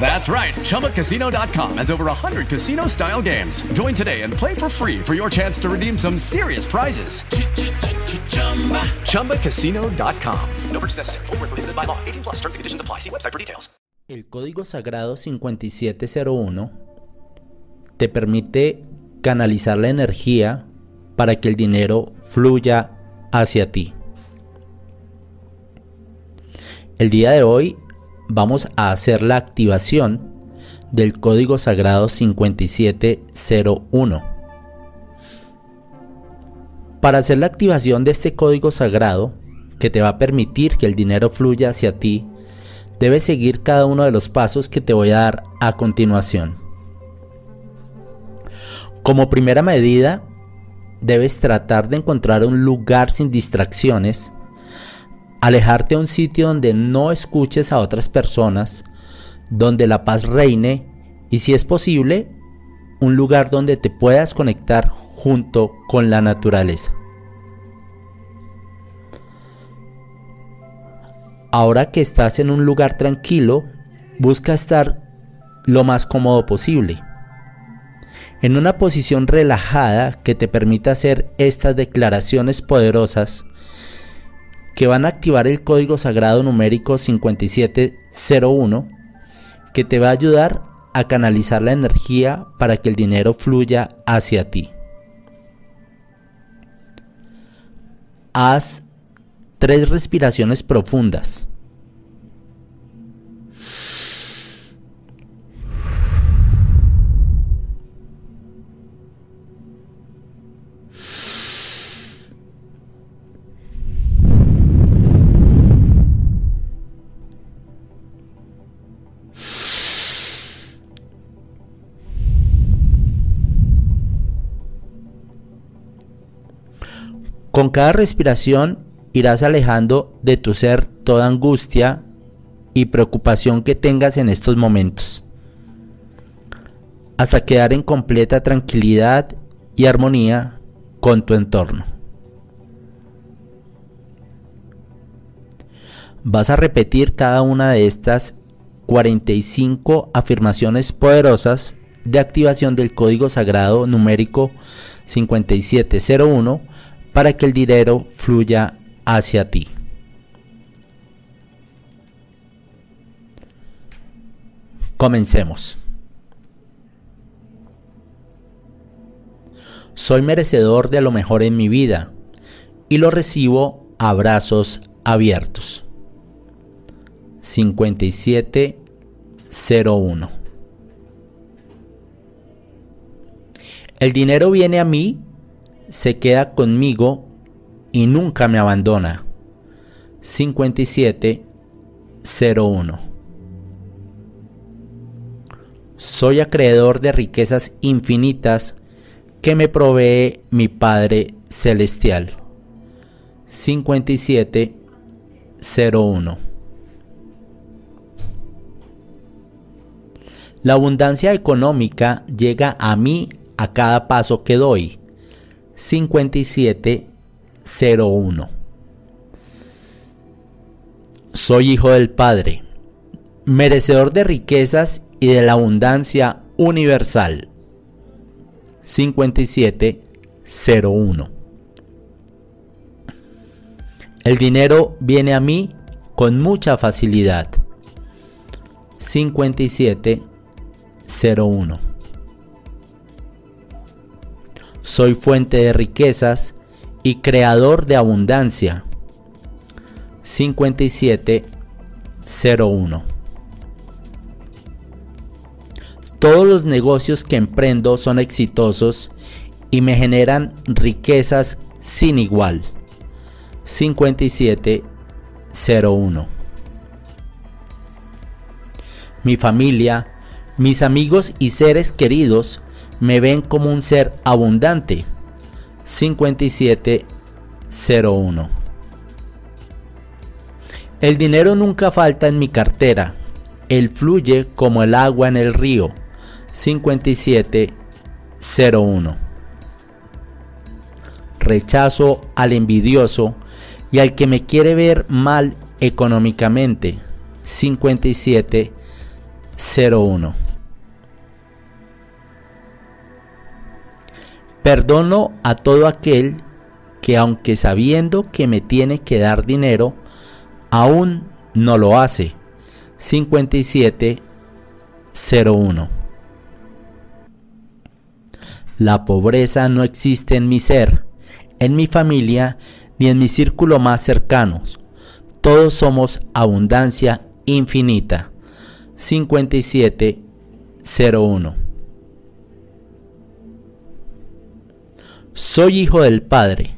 That's right. ChumbaCasino.com has over 100 casino style games. Join today and play for free for your chance to redeem some serious prizes. ChumbaCasino.com. No purchase necessary. Void were prohibited by law. 18 plus. Terms and conditions apply. See website for details. El código sagrado 5701 te permite canalizar la energía para que el dinero fluya hacia ti. El día de hoy vamos a hacer la activación del código sagrado 5701. Para hacer la activación de este código sagrado, que te va a permitir que el dinero fluya hacia ti, debes seguir cada uno de los pasos que te voy a dar a continuación. Como primera medida, debes tratar de encontrar un lugar sin distracciones, alejarte a un sitio donde no escuches a otras personas, donde la paz reine y si es posible, un lugar donde te puedas conectar junto con la naturaleza. Ahora que estás en un lugar tranquilo, busca estar lo más cómodo posible. En una posición relajada que te permita hacer estas declaraciones poderosas que van a activar el código sagrado numérico 5701 que te va a ayudar a canalizar la energía para que el dinero fluya hacia ti. Haz tres respiraciones profundas. Con cada respiración irás alejando de tu ser toda angustia y preocupación que tengas en estos momentos, hasta quedar en completa tranquilidad y armonía con tu entorno. Vas a repetir cada una de estas 45 afirmaciones poderosas de activación del código sagrado numérico 5701 para que el dinero fluya hacia ti. Comencemos. Soy merecedor de lo mejor en mi vida y lo recibo a brazos abiertos. 5701 El dinero viene a mí, se queda conmigo y nunca me abandona. 5701 Soy acreedor de riquezas infinitas que me provee mi Padre Celestial. 5701 La abundancia económica llega a mí a cada paso que doy. 5701 Soy hijo del Padre, merecedor de riquezas y de la abundancia universal. 5701 El dinero viene a mí con mucha facilidad. 5701 soy fuente de riquezas y creador de abundancia. 5701. Todos los negocios que emprendo son exitosos y me generan riquezas sin igual. 5701. Mi familia, mis amigos y seres queridos me ven como un ser abundante. 5701 El dinero nunca falta en mi cartera. Él fluye como el agua en el río. 5701 Rechazo al envidioso y al que me quiere ver mal económicamente. 5701 Perdono a todo aquel que aunque sabiendo que me tiene que dar dinero, aún no lo hace. 5701 La pobreza no existe en mi ser, en mi familia, ni en mi círculo más cercanos. Todos somos abundancia infinita. 5701 Soy hijo del Padre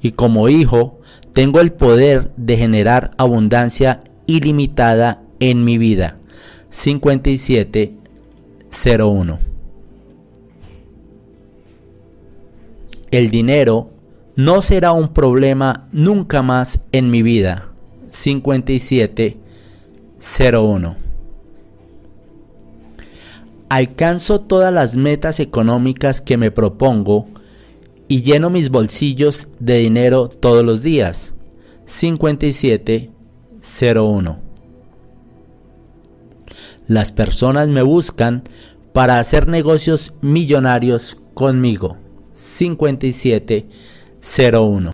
y como hijo tengo el poder de generar abundancia ilimitada en mi vida. 5701 El dinero no será un problema nunca más en mi vida. 5701 Alcanzo todas las metas económicas que me propongo y lleno mis bolsillos de dinero todos los días. 5701. Las personas me buscan para hacer negocios millonarios conmigo. 5701.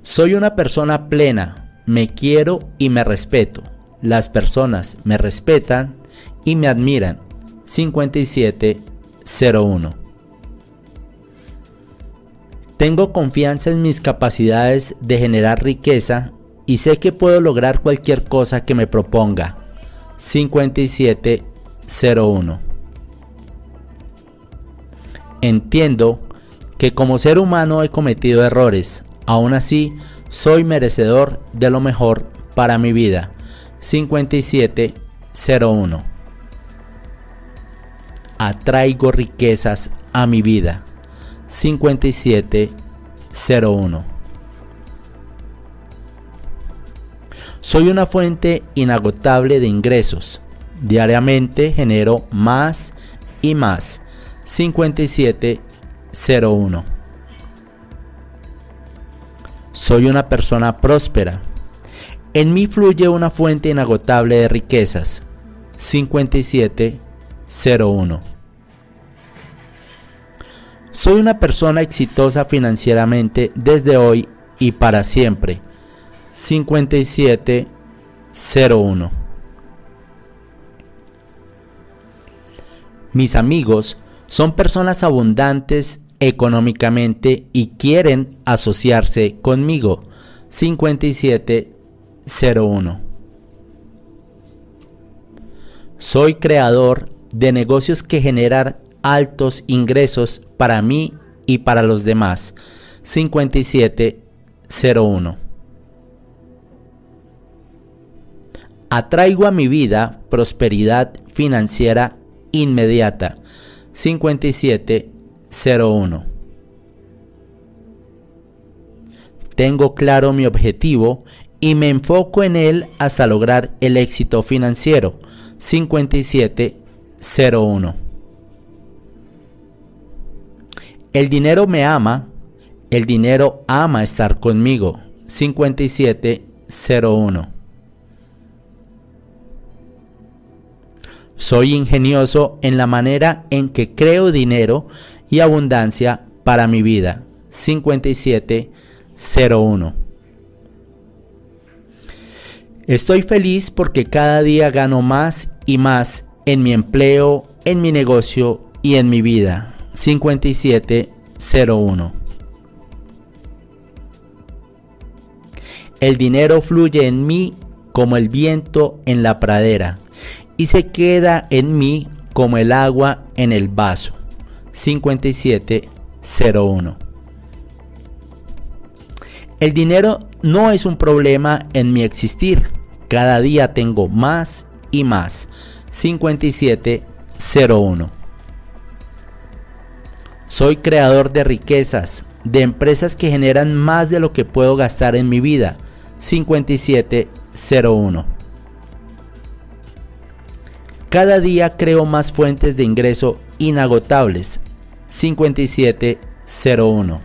Soy una persona plena, me quiero y me respeto. Las personas me respetan y me admiran. 5701. Tengo confianza en mis capacidades de generar riqueza y sé que puedo lograr cualquier cosa que me proponga. 5701 Entiendo que como ser humano he cometido errores, aún así soy merecedor de lo mejor para mi vida. 5701 Atraigo riquezas a mi vida. 5701. Soy una fuente inagotable de ingresos. Diariamente genero más y más. 5701. Soy una persona próspera. En mí fluye una fuente inagotable de riquezas. 5701. Soy una persona exitosa financieramente desde hoy y para siempre. 5701. Mis amigos son personas abundantes económicamente y quieren asociarse conmigo. 5701. Soy creador de negocios que generan altos ingresos para mí y para los demás. 5701. Atraigo a mi vida prosperidad financiera inmediata. 5701. Tengo claro mi objetivo y me enfoco en él hasta lograr el éxito financiero. 5701. El dinero me ama, el dinero ama estar conmigo. 5701. Soy ingenioso en la manera en que creo dinero y abundancia para mi vida. 5701. Estoy feliz porque cada día gano más y más en mi empleo, en mi negocio y en mi vida. 5701. El dinero fluye en mí como el viento en la pradera y se queda en mí como el agua en el vaso. 5701. El dinero no es un problema en mi existir. Cada día tengo más y más. 5701. Soy creador de riquezas, de empresas que generan más de lo que puedo gastar en mi vida. 5701. Cada día creo más fuentes de ingreso inagotables. 5701.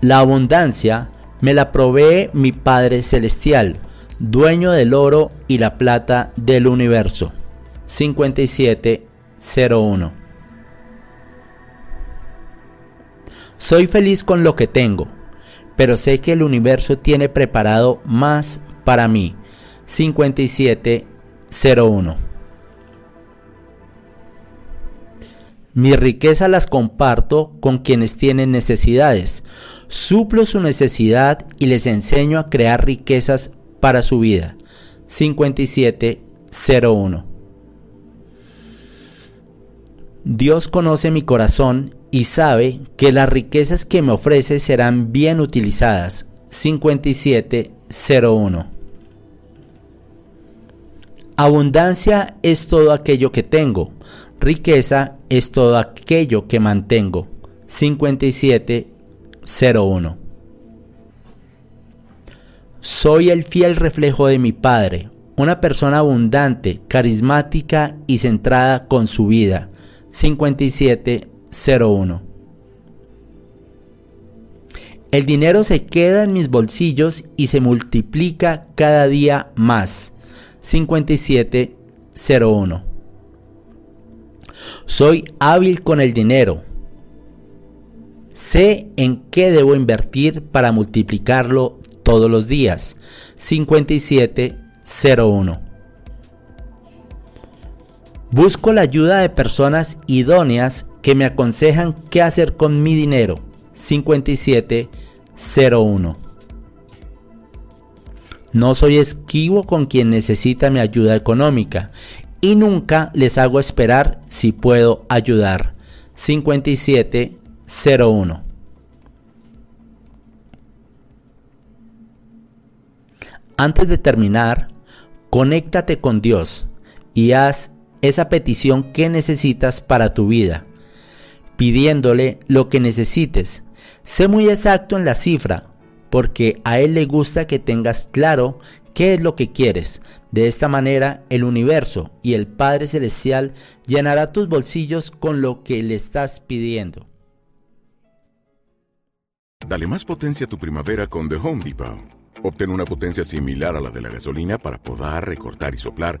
La abundancia me la provee mi Padre Celestial, dueño del oro y la plata del universo. 5701. Soy feliz con lo que tengo, pero sé que el universo tiene preparado más para mí. 5701. Mi riqueza las comparto con quienes tienen necesidades. Suplo su necesidad y les enseño a crear riquezas para su vida. 5701. Dios conoce mi corazón y sabe que las riquezas que me ofrece serán bien utilizadas. 5701. Abundancia es todo aquello que tengo. Riqueza es todo aquello que mantengo. 5701. Soy el fiel reflejo de mi Padre, una persona abundante, carismática y centrada con su vida. 5701. El dinero se queda en mis bolsillos y se multiplica cada día más. 5701. Soy hábil con el dinero. Sé en qué debo invertir para multiplicarlo todos los días. 5701. Busco la ayuda de personas idóneas que me aconsejan qué hacer con mi dinero. 5701. No soy esquivo con quien necesita mi ayuda económica y nunca les hago esperar si puedo ayudar. 5701. Antes de terminar, conéctate con Dios y haz esa petición que necesitas para tu vida, pidiéndole lo que necesites. Sé muy exacto en la cifra, porque a Él le gusta que tengas claro qué es lo que quieres. De esta manera, el universo y el Padre Celestial llenará tus bolsillos con lo que le estás pidiendo. Dale más potencia a tu primavera con The Home Depot. Obtén una potencia similar a la de la gasolina para podar, recortar y soplar